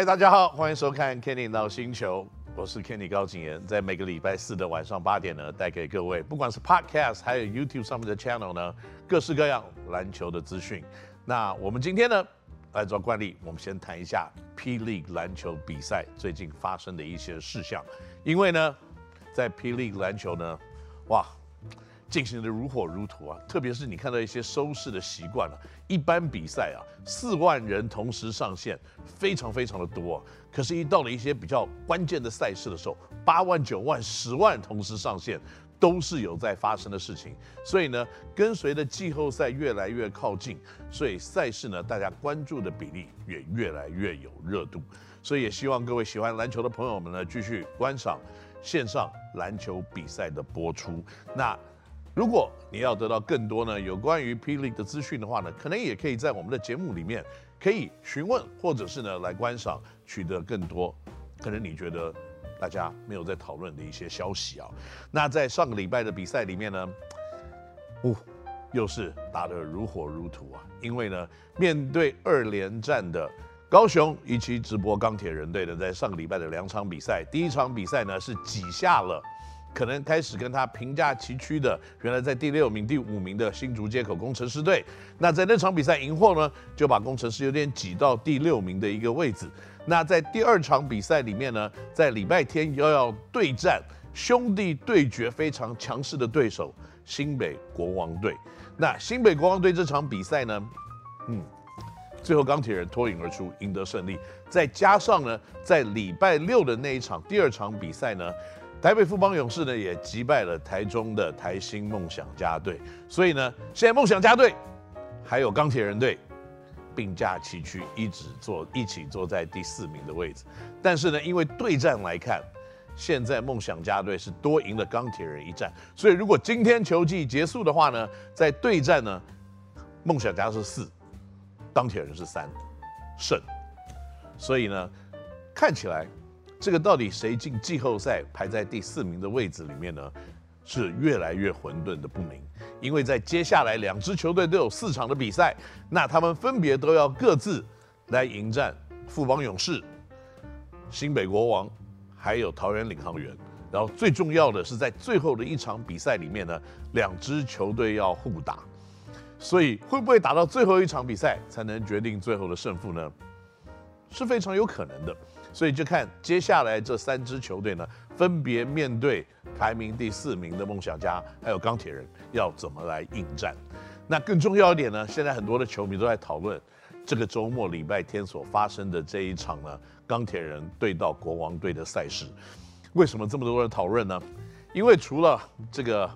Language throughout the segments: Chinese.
嗨，大家好，欢迎收看 Kenny 闹星球，我是 Kenny 高景炎，在每个礼拜四的晚上八点呢，带给各位不管是 Podcast 还有 YouTube 上面的 Channel 呢，各式各样篮球的资讯。那我们今天呢，按照惯例，我们先谈一下 P League 篮球比赛最近发生的一些事项，因为呢，在 P League 篮球呢，哇。进行的如火如荼啊，特别是你看到一些收视的习惯了，一般比赛啊，四万人同时上线，非常非常的多啊。可是，一到了一些比较关键的赛事的时候，八万、九万、十万同时上线，都是有在发生的事情。所以呢，跟随着季后赛越来越靠近，所以赛事呢，大家关注的比例也越来越有热度。所以也希望各位喜欢篮球的朋友们呢，继续观赏线上篮球比赛的播出。那。如果你要得到更多呢，有关于霹雳的资讯的话呢，可能也可以在我们的节目里面可以询问，或者是呢来观赏，取得更多可能你觉得大家没有在讨论的一些消息啊。那在上个礼拜的比赛里面呢，哦，又是打得如火如荼啊，因为呢面对二连战的高雄一期直播钢铁人队呢，在上个礼拜的两场比赛，第一场比赛呢是挤下了。可能开始跟他平价齐驱的，原来在第六名、第五名的新竹街口工程师队，那在那场比赛赢后呢，就把工程师有点挤到第六名的一个位置。那在第二场比赛里面呢，在礼拜天又要对战兄弟对决非常强势的对手新北国王队。那新北国王队这场比赛呢，嗯，最后钢铁人脱颖而出，赢得胜利。再加上呢，在礼拜六的那一场第二场比赛呢。台北富邦勇士呢也击败了台中的台新梦想家队，所以呢，现在梦想家队还有钢铁人队并驾齐驱，一直坐一起坐在第四名的位置。但是呢，因为对战来看，现在梦想家队是多赢了钢铁人一战，所以如果今天球季结束的话呢，在对战呢，梦想家是四，钢铁人是三胜，所以呢，看起来。这个到底谁进季后赛排在第四名的位置里面呢？是越来越混沌的不明。因为在接下来两支球队都有四场的比赛，那他们分别都要各自来迎战富邦勇士、新北国王，还有桃园领航员。然后最重要的是在最后的一场比赛里面呢，两支球队要互打，所以会不会打到最后一场比赛才能决定最后的胜负呢？是非常有可能的。所以就看接下来这三支球队呢，分别面对排名第四名的梦想家，还有钢铁人，要怎么来应战。那更重要一点呢，现在很多的球迷都在讨论这个周末礼拜天所发生的这一场呢，钢铁人对到国王队的赛事。为什么这么多人讨论呢？因为除了这个。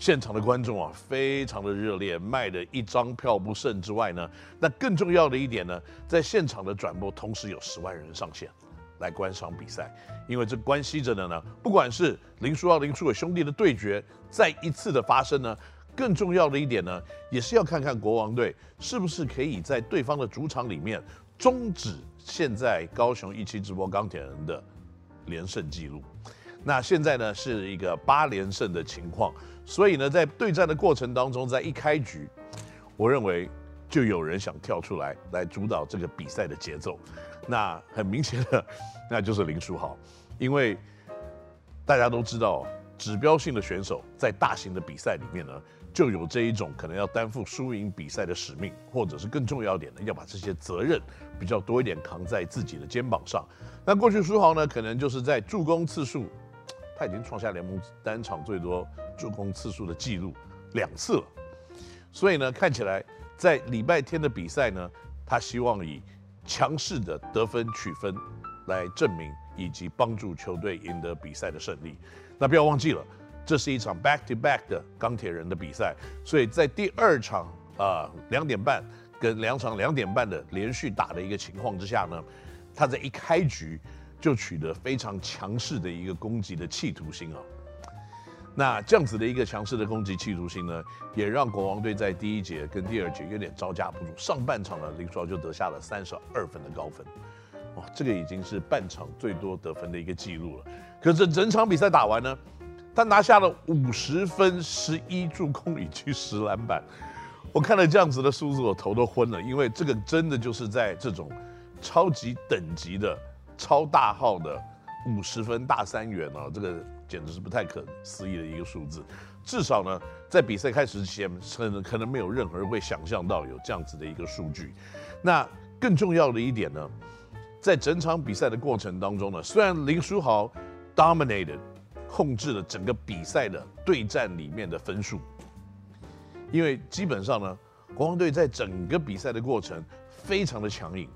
现场的观众啊，非常的热烈，卖的一张票不剩之外呢，那更重要的一点呢，在现场的转播同时有十万人上线来观赏比赛，因为这关系着的呢，不管是林书豪、林书伟兄弟的对决再一次的发生呢，更重要的一点呢，也是要看看国王队是不是可以在对方的主场里面终止现在高雄一期直播钢铁人的连胜记录。那现在呢是一个八连胜的情况。所以呢，在对战的过程当中，在一开局，我认为就有人想跳出来来主导这个比赛的节奏。那很明显的，那就是林书豪，因为大家都知道，指标性的选手在大型的比赛里面呢，就有这一种可能要担负输赢比赛的使命，或者是更重要一点的，要把这些责任比较多一点扛在自己的肩膀上。那过去书豪呢，可能就是在助攻次数。他已经创下联盟单场最多助攻次数的记录两次了，所以呢，看起来在礼拜天的比赛呢，他希望以强势的得分取分来证明以及帮助球队赢得比赛的胜利。那不要忘记了，这是一场 back to back 的钢铁人的比赛，所以在第二场啊两点半跟两场两点半的连续打的一个情况之下呢，他在一开局。就取得非常强势的一个攻击的企图心啊，那这样子的一个强势的攻击企图心呢，也让国王队在第一节跟第二节有点招架不住。上半场呢，林书豪就得下了三十二分的高分，哇，这个已经是半场最多得分的一个记录了。可是整场比赛打完呢，他拿下了五十分、十一助攻以及十篮板。我看了这样子的数字，我头都昏了，因为这个真的就是在这种。超级等级的超大号的五十分大三元啊，这个简直是不太可思议的一个数字。至少呢，在比赛开始之前，可能可能没有任何人会想象到有这样子的一个数据。那更重要的一点呢，在整场比赛的过程当中呢，虽然林书豪 dominated 控制了整个比赛的对战里面的分数，因为基本上呢，国王队在整个比赛的过程非常的强硬。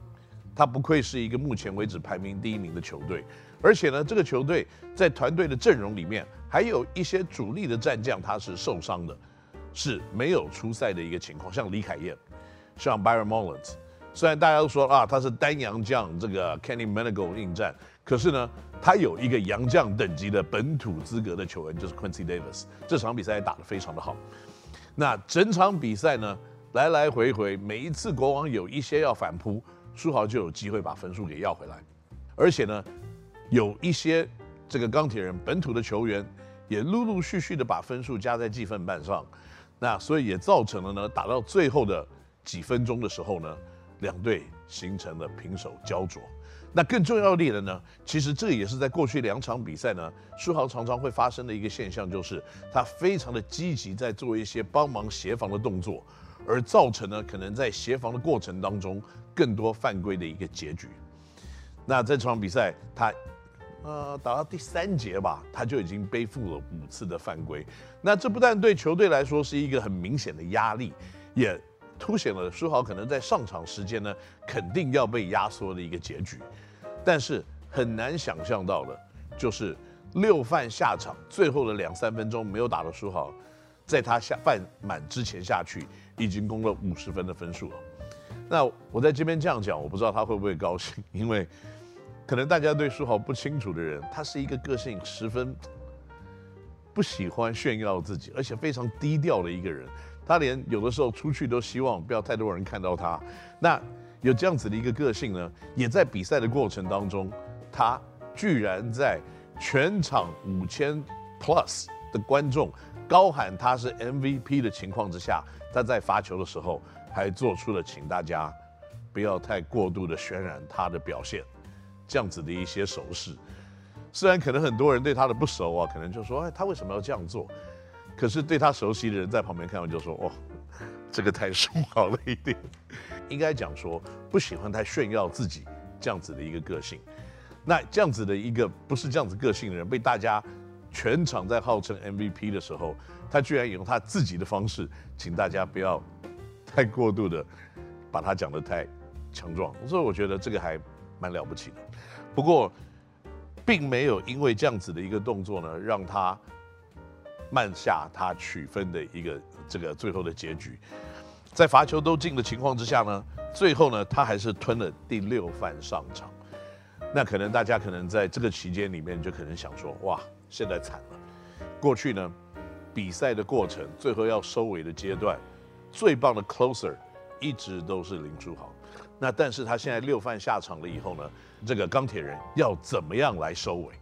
他不愧是一个目前为止排名第一名的球队，而且呢，这个球队在团队的阵容里面还有一些主力的战将，他是受伤的，是没有出赛的一个情况。像李凯燕，像 Byron Mullins，虽然大家都说啊他是单洋将，这个 Kenny Manigault 应战，可是呢，他有一个洋将等级的本土资格的球员，就是 Quincy Davis。这场比赛打得非常的好。那整场比赛呢，来来回回，每一次国王有一些要反扑。书豪就有机会把分数给要回来，而且呢，有一些这个钢铁人本土的球员也陆陆续续的把分数加在计分板上，那所以也造成了呢，打到最后的几分钟的时候呢，两队形成了平手焦灼。那更重要的呢，其实这也是在过去两场比赛呢，书豪常常会发生的一个现象，就是他非常的积极在做一些帮忙协防的动作。而造成呢，可能在协防的过程当中，更多犯规的一个结局。那这场比赛，他呃打到第三节吧，他就已经背负了五次的犯规。那这不但对球队来说是一个很明显的压力，也凸显了书豪可能在上场时间呢，肯定要被压缩的一个结局。但是很难想象到的，就是六犯下场，最后的两三分钟没有打到书豪，在他下犯满之前下去。已经攻了五十分的分数了，那我在这边这样讲，我不知道他会不会高兴，因为可能大家对书豪不清楚的人，他是一个个性十分不喜欢炫耀自己，而且非常低调的一个人。他连有的时候出去都希望不要太多人看到他。那有这样子的一个个性呢，也在比赛的过程当中，他居然在全场五千 plus 的观众高喊他是 MVP 的情况之下。他在罚球的时候还做出了请大家不要太过度的渲染他的表现，这样子的一些手势。虽然可能很多人对他的不熟啊，可能就说哎，他为什么要这样做？可是对他熟悉的人在旁边看完就说哦，这个太凶好了一点。应该讲说不喜欢太炫耀自己这样子的一个个性。那这样子的一个不是这样子个性的人被大家。全场在号称 MVP 的时候，他居然用他自己的方式，请大家不要太过度的把他讲得太强壮，所以我觉得这个还蛮了不起的。不过，并没有因为这样子的一个动作呢，让他慢下他取分的一个这个最后的结局。在罚球都进的情况之下呢，最后呢，他还是吞了第六犯上场。那可能大家可能在这个期间里面就可能想说，哇。现在惨了，过去呢，比赛的过程最后要收尾的阶段，最棒的 closer 一直都是林书豪。那但是他现在六犯下场了以后呢，这个钢铁人要怎么样来收尾？